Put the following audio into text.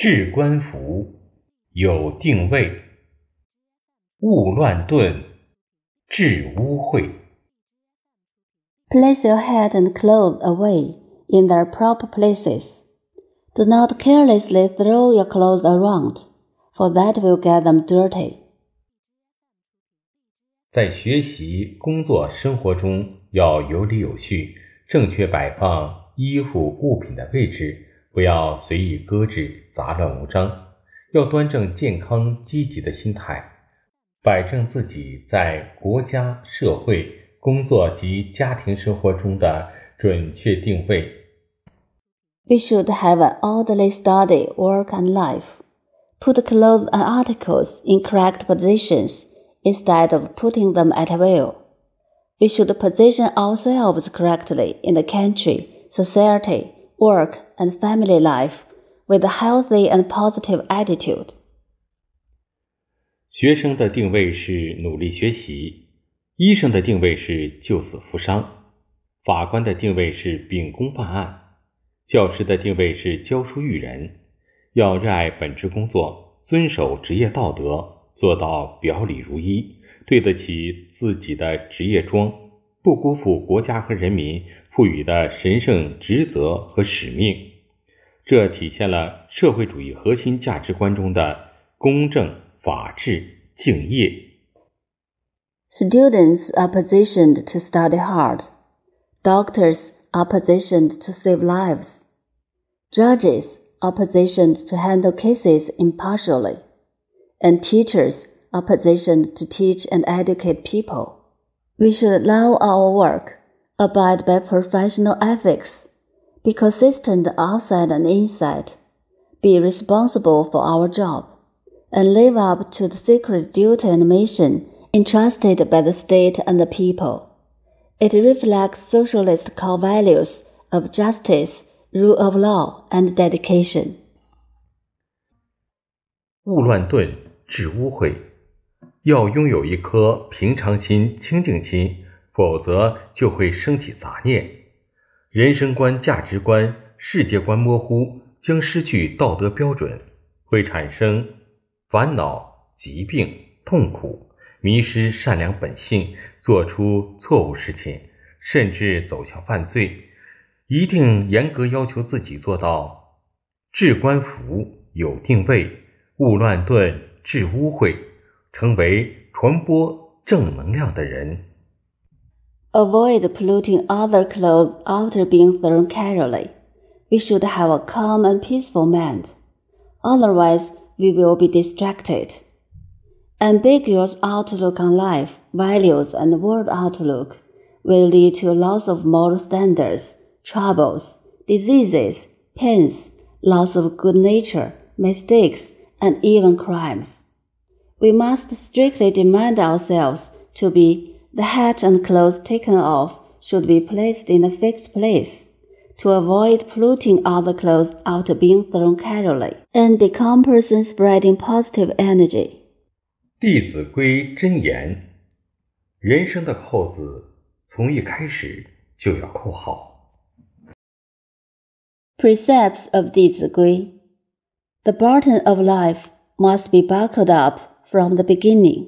置冠服，有定位，勿乱顿，置污秽。Place your head and clothes away in their proper places. Do not carelessly throw your clothes around, for that will get them dirty. 在学习、工作、生活中要有理有序，正确摆放衣服物品的位置，不要随意搁置、杂乱无章。要端正健康积极的心态，摆正自己在国家、社会、工作及家庭生活中的准确定位。 We should have an orderly study, work, and life. Put clothes and articles in correct positions instead of putting them at will. We should position ourselves correctly in the country, society, work, and family life with a healthy and positive attitude. 学生的定位是努力学习，医生的定位是救死扶伤，法官的定位是秉公办案，教师的定位是教书育人。要热爱本职工作，遵守职业道德，做到表里如一，对得起自己的职业装，不辜负国家和人民赋予的神圣职责和使命。这体现了社会主义核心价值观中的公正、法治、敬业。 Students are positioned to study hard. Doctors are positioned to save lives. Judges are positioned to handle cases impartially. And teachers are positioned to teach and educate people. We should love our work, abide by professional ethics, be consistent outside and inside, be responsible for our job, and live up to the sacred duty and mission entrusted by the state and the people. It reflects socialist core values of justice, rule of law, and dedication. 勿乱顿，治污秽。要拥有一颗平常心、清净心，否则就会升起杂念。 人生观、价值观、世界观模糊，将失去道德标准，会产生烦恼、疾病、痛苦，迷失善良本性，做出错误事情，甚至走向犯罪。一定严格要求自己做到治官服，有定位，勿乱顿，治污秽，成为传播正能量的人。Avoid polluting other clothes after being thrown casually. We should have a calm and peaceful mind. Otherwise, we will be distracted. Ambiguous outlook on life, values, and world outlook will lead to loss of moral standards, troubles, diseases, pains, loss of good nature, mistakes, and even crimes. We must strictly demand ourselves to be the hat and clothes taken off should be placed in a fixed place to avoid polluting other clothes after being thrown casually and become persons spreading positive energy. 《弟子规》真言：人生的扣子从一开始就要扣好。 Precepts of 弟子规 The button of life must be buckled up from the beginning.